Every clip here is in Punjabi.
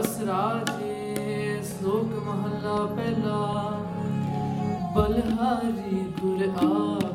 ਅਸਰਾਜੇ ਸ਼ਲੋਕ ਮਹੱਲਾ ਪਹਿਲਾ ਬਲਹਾਰੀ ਗੁਰ ਆ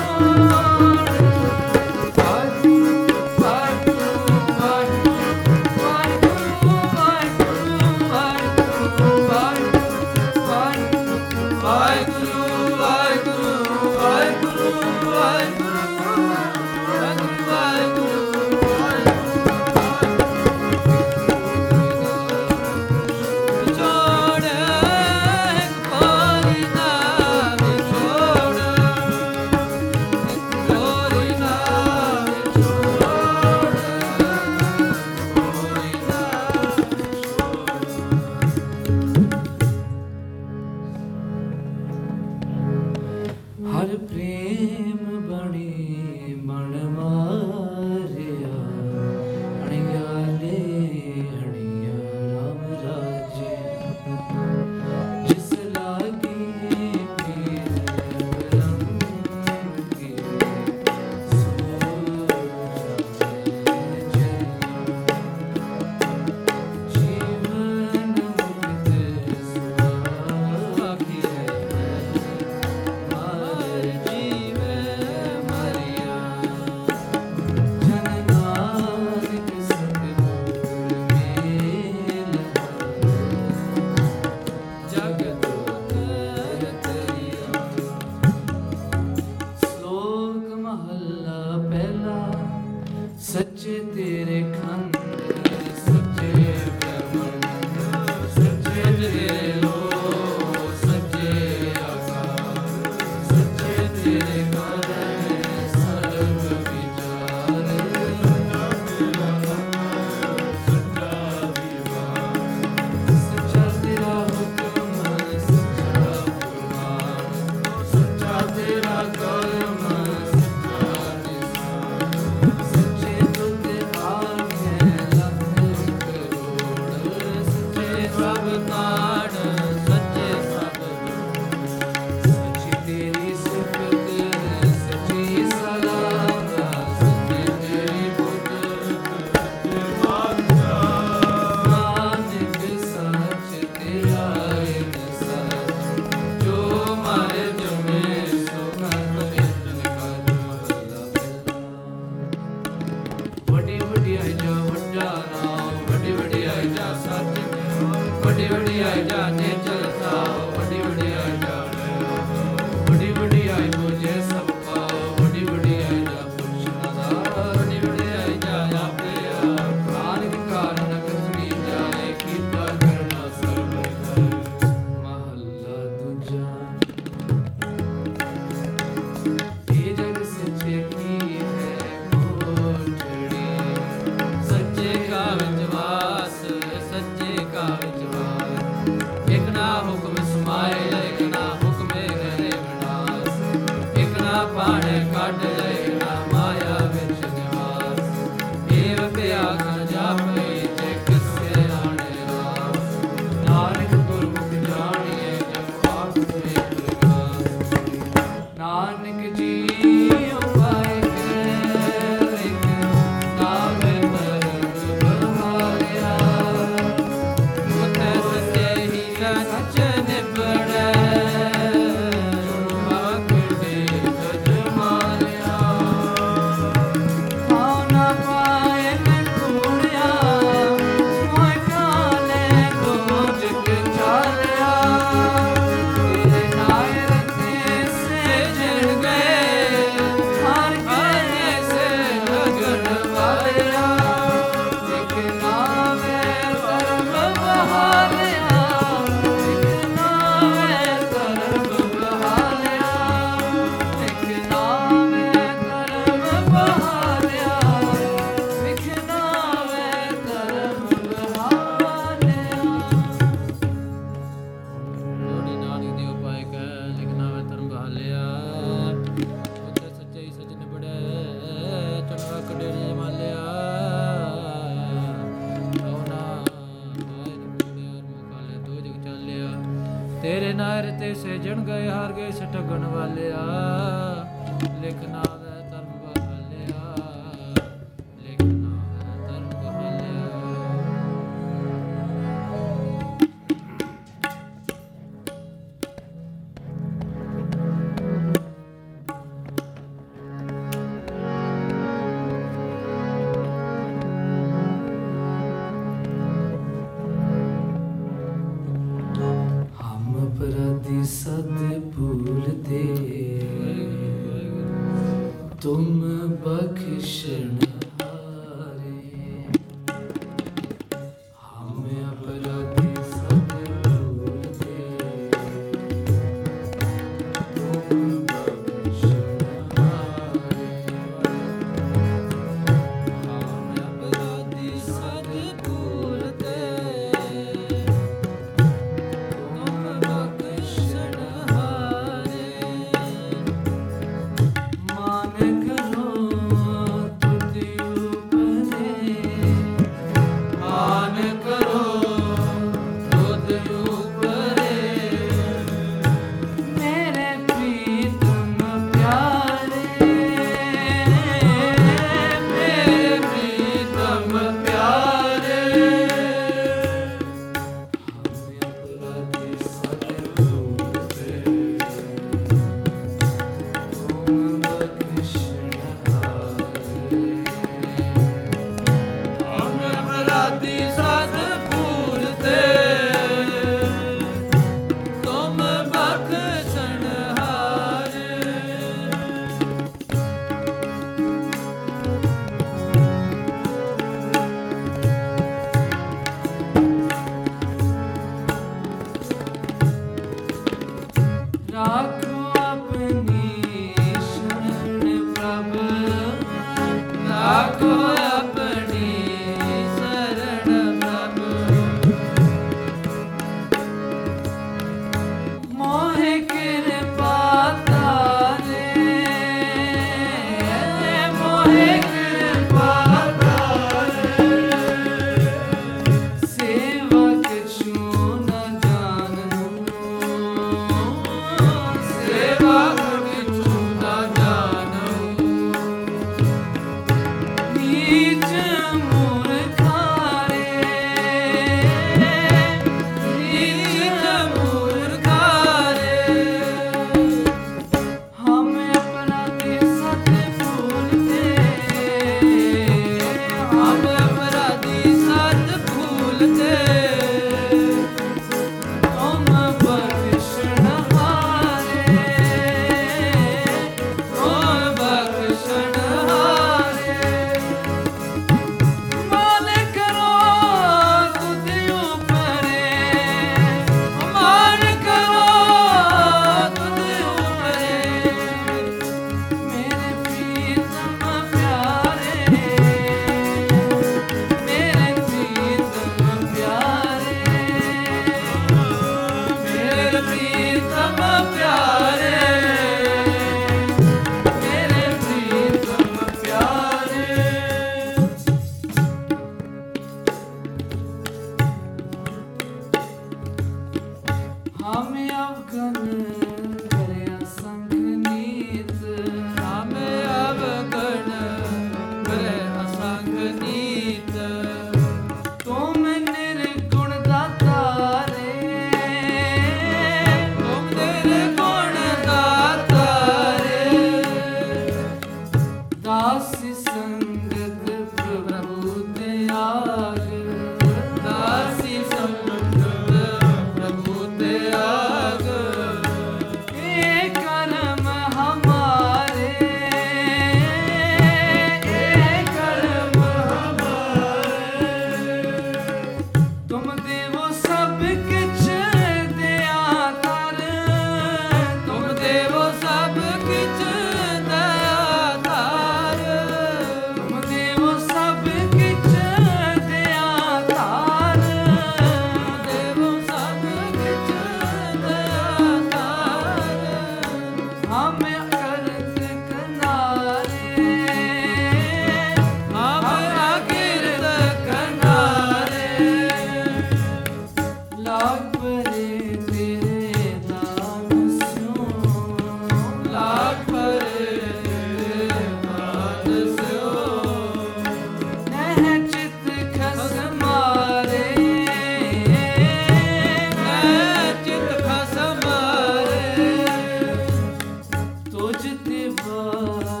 ਤੇ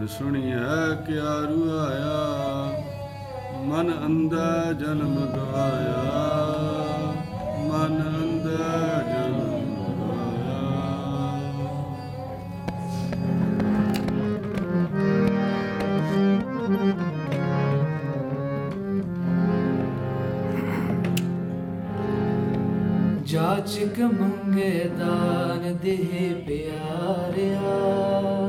ਗੁਣ ਸੁਣਿਆ ਕਿਆਰੂ ਆਇਆ, ਮਨ ਅੰਦਰ ਜਨਮ ਗਵਾਇਆ ਮਨ ਅੰਦਰ ਜਨਮ ਜਾਚਕ ਮੰਗੇ ਦਾਨ ਦੇ ਪਿਆਰਿਆ।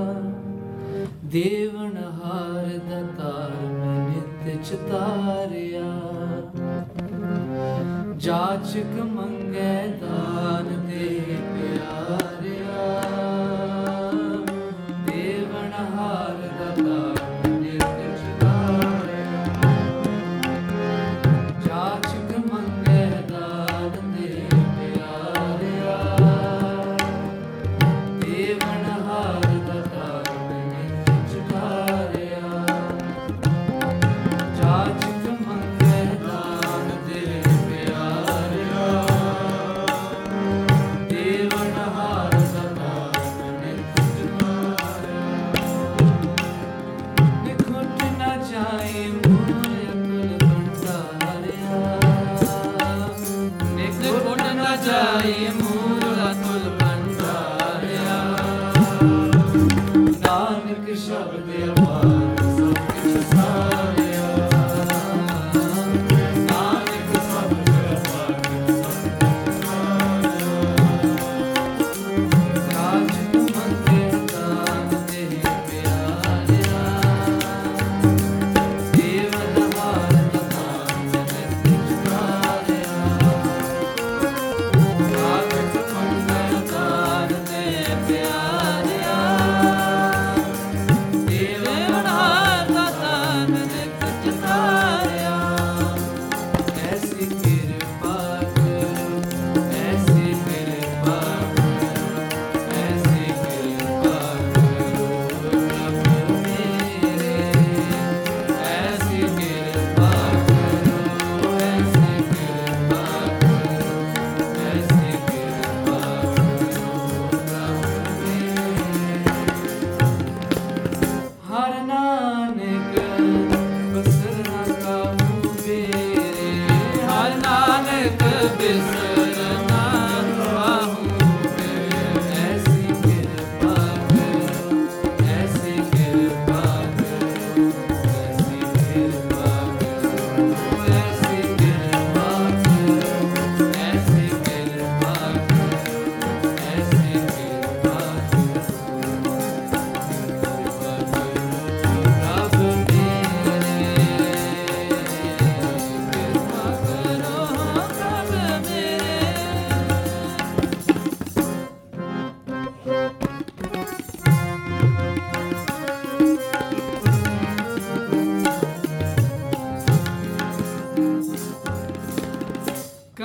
देवनहारदता नित्य च तार्या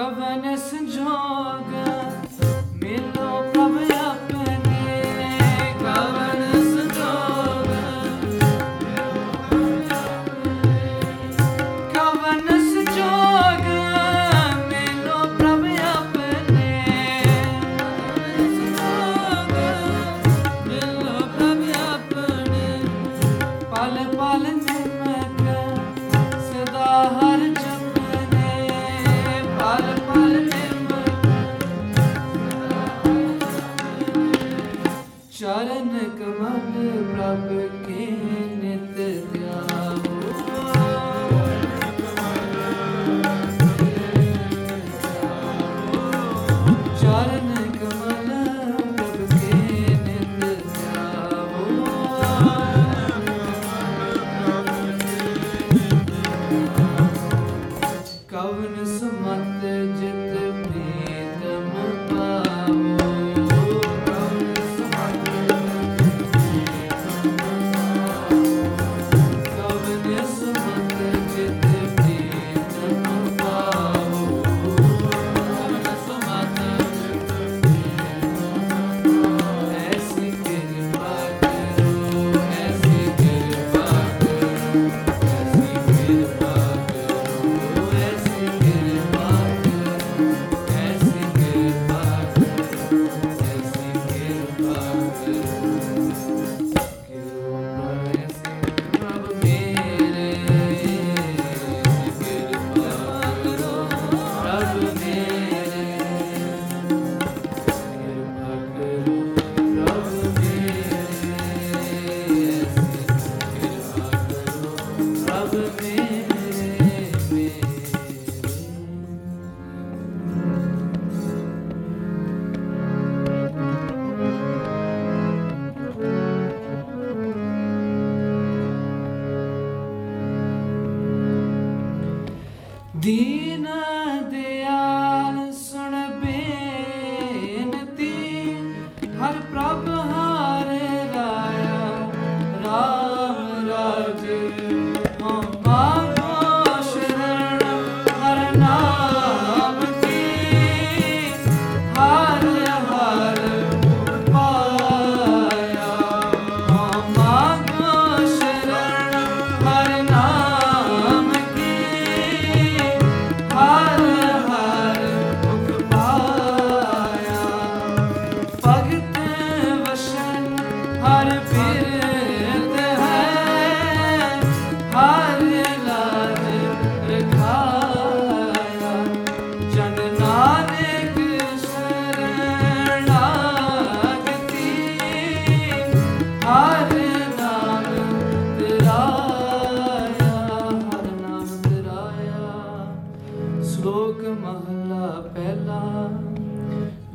Ravana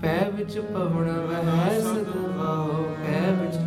ਪੈ ਵਿੱਚ ਪਵਨ ਵਹਿ ਸਦਵਾਓ ਪੈ ਵਿੱਚ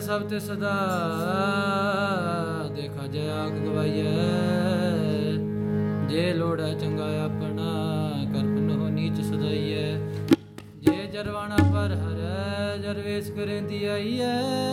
ਰਹਿਣ ਸਭ ਤੇ ਸਦਾ ਦੇਖਾ ਜੈ ਆਗ ਗਵਾਈਐ। ਜੇ ਲੋੜਾ ਚੰਗਾ ਆਪਣਾ ਕਰਪਨ ਹੋ ਨੀਚ ਸਦਾਈਐ। ਜੇ ਜਰਵਾਣਾ ਪਰ ਹਰੈ, ਜਰਵੇਸ ਕਰੇਂਦੀ ਆਈਐ।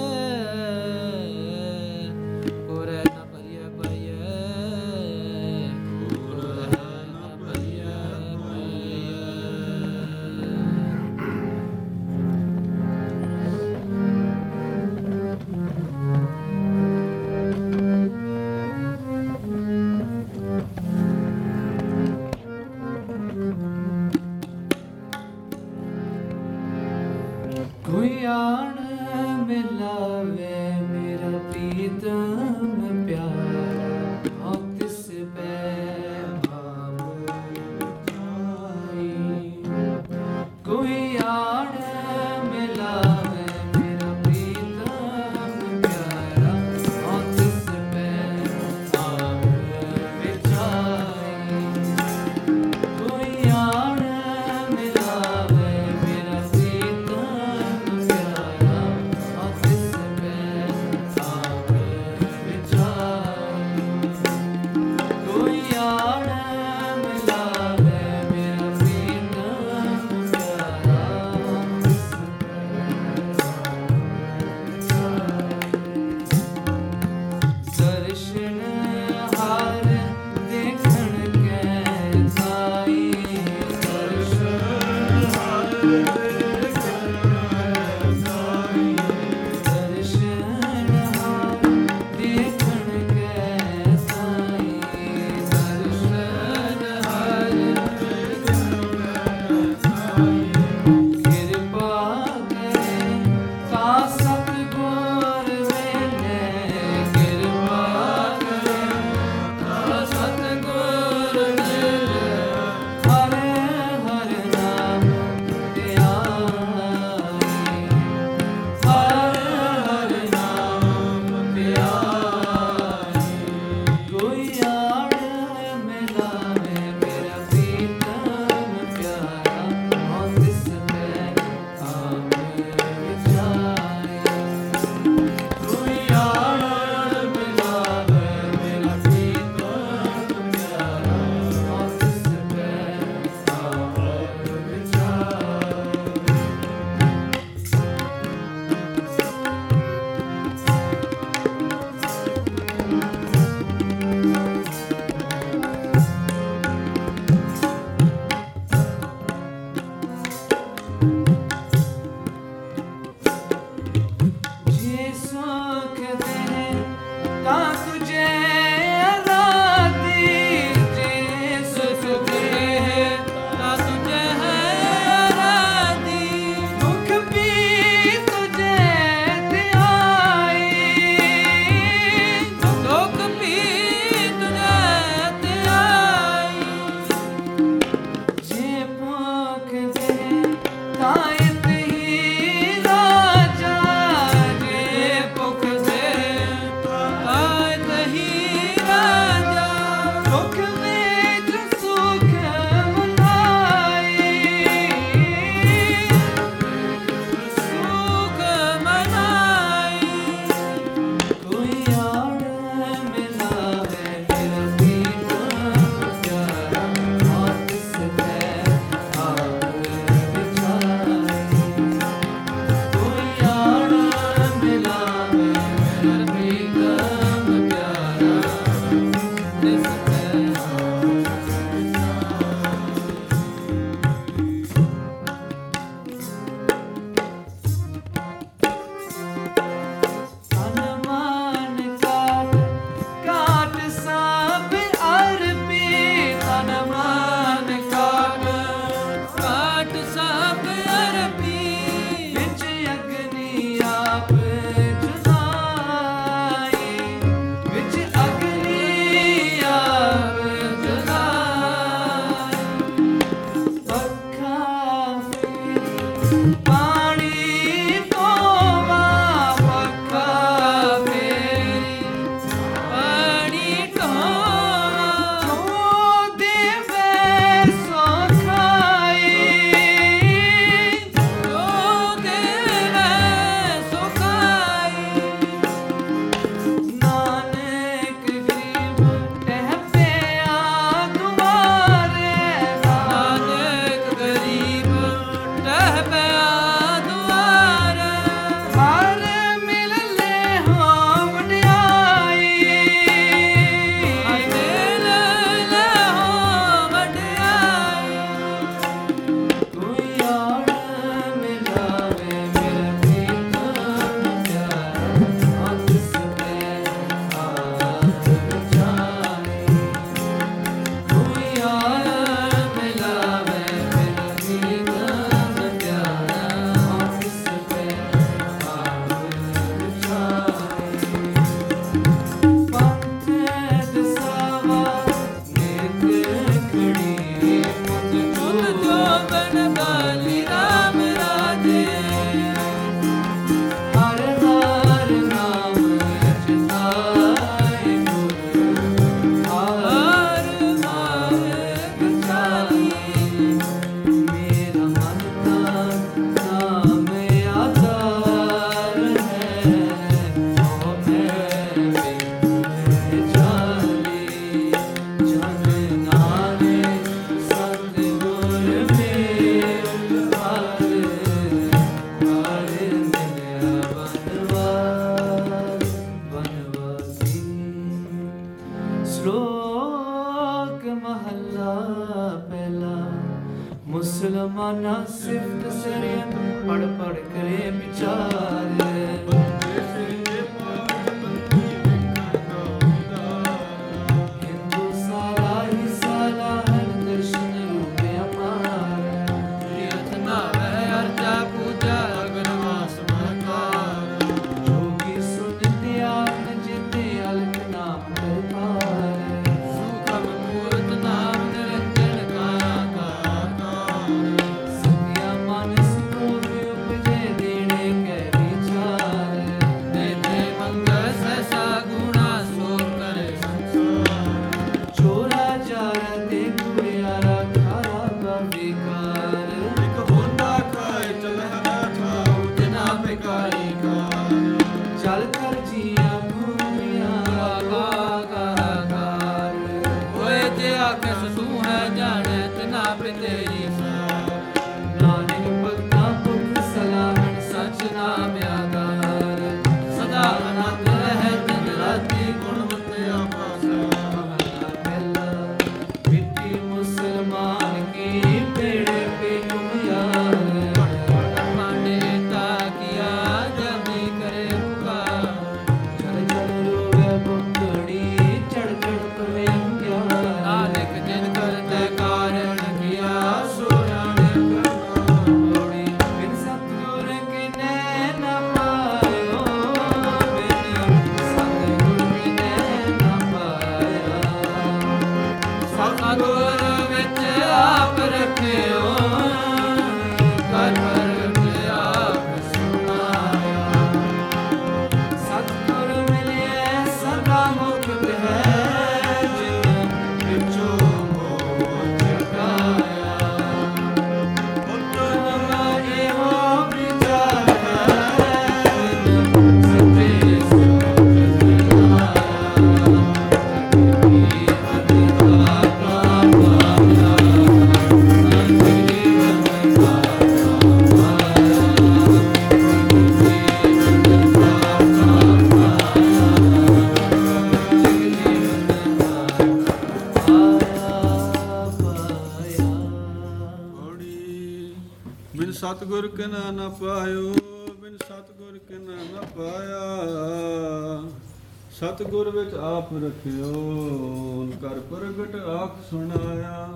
ਆਪ ਰਖਿਓ ਕਰ ਪ੍ਰਗਟ ਆਖ ਸੁਣਾਇਆ।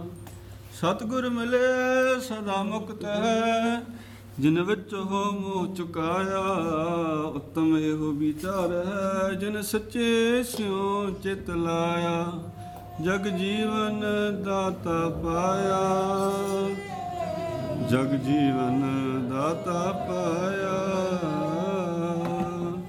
ਸਤਗੁਰ ਮਿਲੇ, ਸਦਾ ਮੁਕਤ ਹੈ। ਜਿਨ ਵਿੱਚ ਹੋ ਮੋਹ ਚੁਕਾਇਆ, ਉਤਮ ਇਹੋ ਵਿਚਾਰ ਹੈ। ਜਿਨ ਸੱਚੇ ਸਿਉ ਚਿਤ ਲਾਇਆ, ਜਗ ਜੀਵਨ ਦਾਤਾ ਪਾਇਆ। ਜਗ ਜੀਵਨ ਦਾਤਾ ਪਾਇਆ।